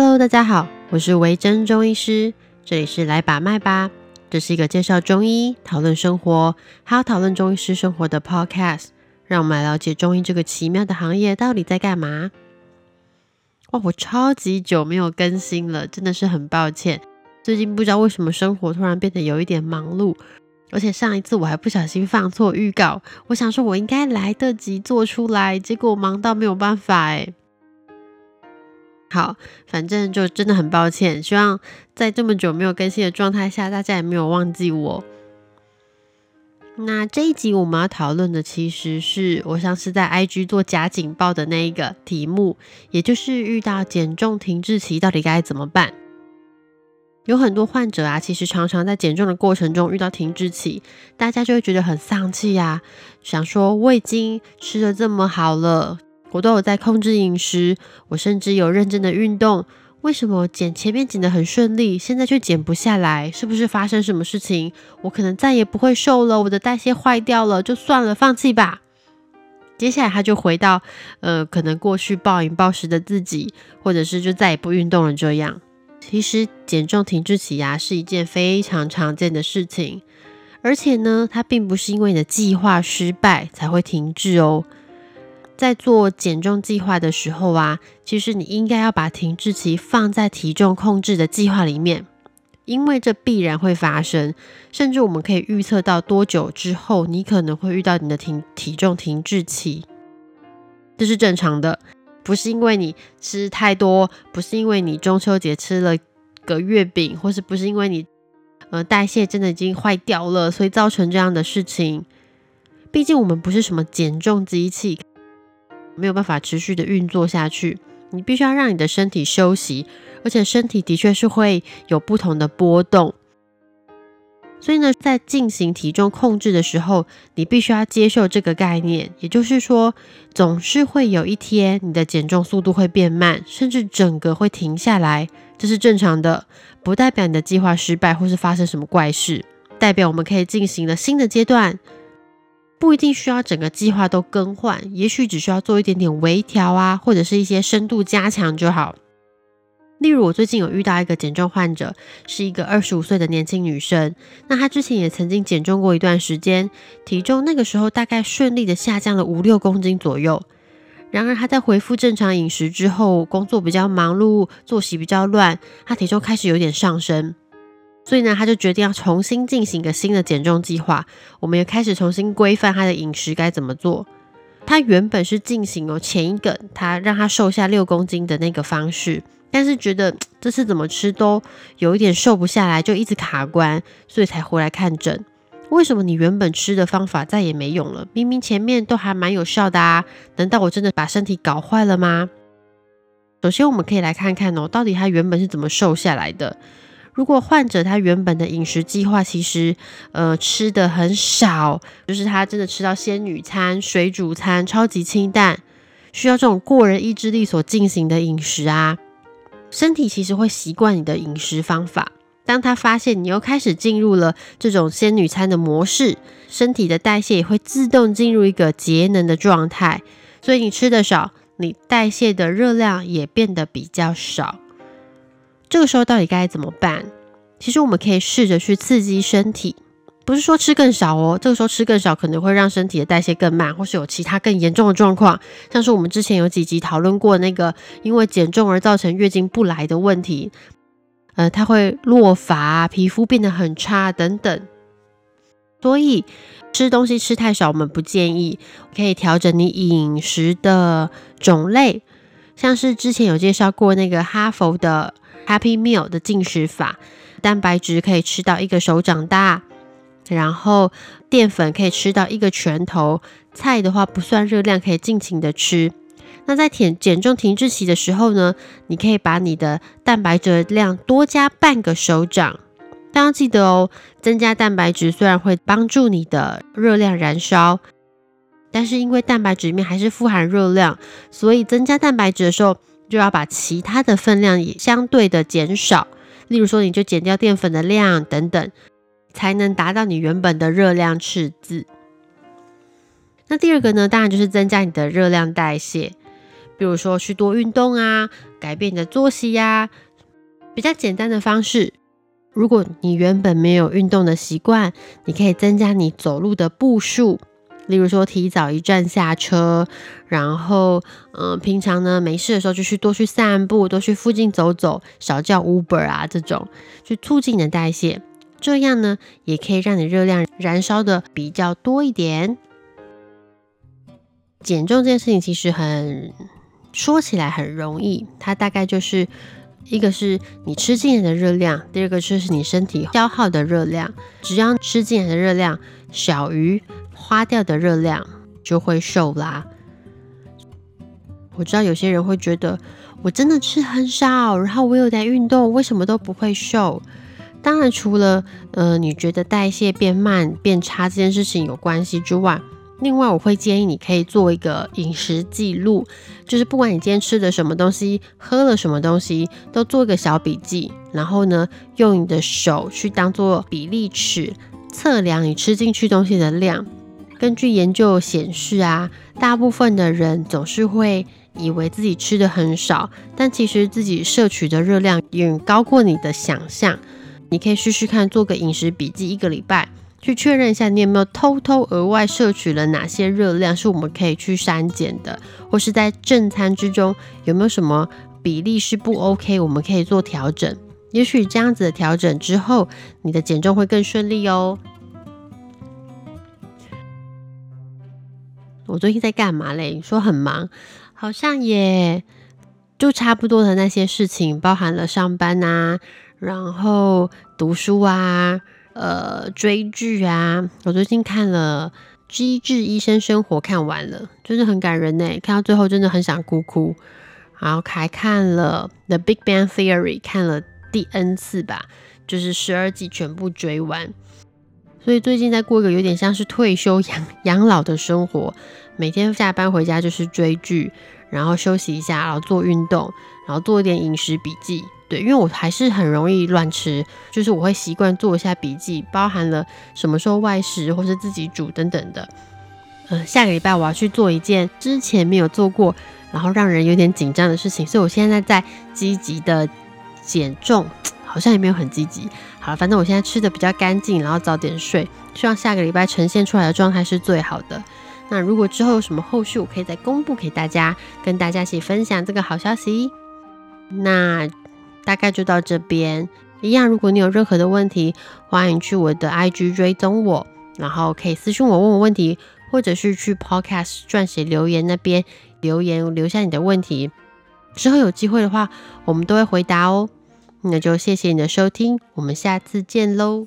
Hello，大家好，我是维珍中医师，这里是来把脉吧。这是一个介绍中医、讨论生活，还有讨论中医师生活的 Podcast。让我们来了解中医这个奇妙的行业到底在干嘛。哇，我超级久没有更新了，真的是很抱歉。最近不知道为什么生活突然变得有一点忙碌，而且上一次我还不小心放错预告，我想说我应该来得及做出来，结果忙到没有办法哎。好，反正就真的很抱歉，希望在这么久没有更新的状态下，大家也没有忘记我。那这一集我们要讨论的，其实是我上次在 IG 做假警报的那一个题目，也就是遇到减重停滞期到底该怎么办？有很多患者啊，其实常常在减重的过程中遇到停滞期，大家就会觉得很丧气呀，想说我已经吃的这么好了。我都有在控制饮食，我甚至有认真的运动。为什么减前面减的很顺利，现在却减不下来？是不是发生什么事情？我可能再也不会瘦了，我的代谢坏掉了，就算了，放弃吧。接下来他就回到呃，可能过去暴饮暴食的自己，或者是就再也不运动了这样。其实减重停滞期呀是一件非常常见的事情，而且呢，它并不是因为你的计划失败才会停滞哦。在做减重计划的时候啊，其实你应该要把停滞期放在体重控制的计划里面，因为这必然会发生，甚至我们可以预测到多久之后你可能会遇到你的停体重停滞期，这是正常的，不是因为你吃太多，不是因为你中秋节吃了个月饼，或是不是因为你呃代谢真的已经坏掉了，所以造成这样的事情。毕竟我们不是什么减重机器。没有办法持续的运作下去，你必须要让你的身体休息，而且身体的确是会有不同的波动。所以呢，在进行体重控制的时候，你必须要接受这个概念，也就是说，总是会有一天你的减重速度会变慢，甚至整个会停下来，这是正常的，不代表你的计划失败或是发生什么怪事，代表我们可以进行了新的阶段。不一定需要整个计划都更换，也许只需要做一点点微调啊，或者是一些深度加强就好。例如，我最近有遇到一个减重患者，是一个二十五岁的年轻女生。那她之前也曾经减重过一段时间，体重那个时候大概顺利的下降了五六公斤左右。然而，她在恢复正常饮食之后，工作比较忙碌，作息比较乱，她体重开始有点上升。所以呢，他就决定要重新进行一个新的减重计划。我们也开始重新规范他的饮食该怎么做。他原本是进行哦前一个他让他瘦下六公斤的那个方式，但是觉得这次怎么吃都有一点瘦不下来，就一直卡关，所以才回来看诊。为什么你原本吃的方法再也没用了？明明前面都还蛮有效的啊！难道我真的把身体搞坏了吗？首先，我们可以来看看哦，到底他原本是怎么瘦下来的。如果患者他原本的饮食计划其实呃吃的很少，就是他真的吃到仙女餐、水煮餐，超级清淡，需要这种过人意志力所进行的饮食啊，身体其实会习惯你的饮食方法。当他发现你又开始进入了这种仙女餐的模式，身体的代谢也会自动进入一个节能的状态，所以你吃的少，你代谢的热量也变得比较少。这个时候到底该怎么办？其实我们可以试着去刺激身体，不是说吃更少哦。这个时候吃更少可能会让身体的代谢更慢，或是有其他更严重的状况，像是我们之前有几集讨论过那个因为减重而造成月经不来的问题，呃，它会落发、皮肤变得很差等等。所以吃东西吃太少，我们不建议，可以调整你饮食的种类，像是之前有介绍过那个哈佛的。Happy Meal 的进食法，蛋白质可以吃到一个手掌大，然后淀粉可以吃到一个拳头，菜的话不算热量，可以尽情的吃。那在减减重停滞期的时候呢，你可以把你的蛋白质量多加半个手掌。大家记得哦，增加蛋白质虽然会帮助你的热量燃烧，但是因为蛋白质里面还是富含热量，所以增加蛋白质的时候。就要把其他的分量也相对的减少，例如说你就减掉淀粉的量等等，才能达到你原本的热量赤字。那第二个呢，当然就是增加你的热量代谢。比如说去多运动啊，改变你的作息呀，比较简单的方式。如果你原本没有运动的习惯，你可以增加你走路的步数，例如说提早一站下车，然后嗯，平常呢没事的时候就去多去散步，多去附近走走，少叫 Uber 啊这种，去促进你的代谢。这样呢，也可以让你热量燃烧的比较多一点。减重这件事情其实很说起来很容易，它大概就是一个是你吃进来的热量，第二个就是你身体消耗的热量。只要吃进来的热量小于花掉的热量，就会瘦啦。我知道有些人会觉得，我真的吃很少，然后我有在运动，为什么都不会瘦？当然，除了呃你觉得代谢变慢变差这件事情有关系之外，另外我会建议你可以做一个饮食记录，就是不管你今天吃的什么东西，喝了什么东西，都做一个小笔记，然后呢用你的手去当做比例尺，测量你吃进去东西的量。根据研究显示啊，大部分的人总是会以为自己吃的很少，但其实自己摄取的热量远高过你的想象。你可以试试看，做个饮食笔记，一个礼拜去确认一下，你有没有偷偷额外摄取了哪些热量，是我们可以去删减的，或是在正餐之中有没有什么比例是不 OK，我们可以做调整。也许这样子的调整之后，你的减重会更顺利哦。我最近在干嘛嘞？你说很忙，好像也就差不多的那些事情，包含了上班呐。然后读书啊，呃，追剧啊。我最近看了《机智医生生活》，看完了，真的很感人呢。看到最后，真的很想哭哭。然后还看了《The Big Bang Theory》，看了第 N 次吧，就是十二季全部追完。所以最近在过一个有点像是退休养养老的生活，每天下班回家就是追剧，然后休息一下，然后做运动，然后做一点饮食笔记。对，因为我还是很容易乱吃，就是我会习惯做一下笔记，包含了什么时候外食或是自己煮等等的。嗯，下个礼拜我要去做一件之前没有做过，然后让人有点紧张的事情，所以我现在在积极的减重，好像也没有很积极。好了，反正我现在吃的比较干净，然后早点睡，希望下个礼拜呈现出来的状态是最好的。那如果之后有什么后续，我可以再公布给大家，跟大家一起分享这个好消息。那。大概就到这边一样。如果你有任何的问题，欢迎去我的 IG 追踪我，然后可以私信我问我问题，或者是去 Podcast 撰写留言那边留言留下你的问题。之后有机会的话，我们都会回答哦。那就谢谢你的收听，我们下次见喽。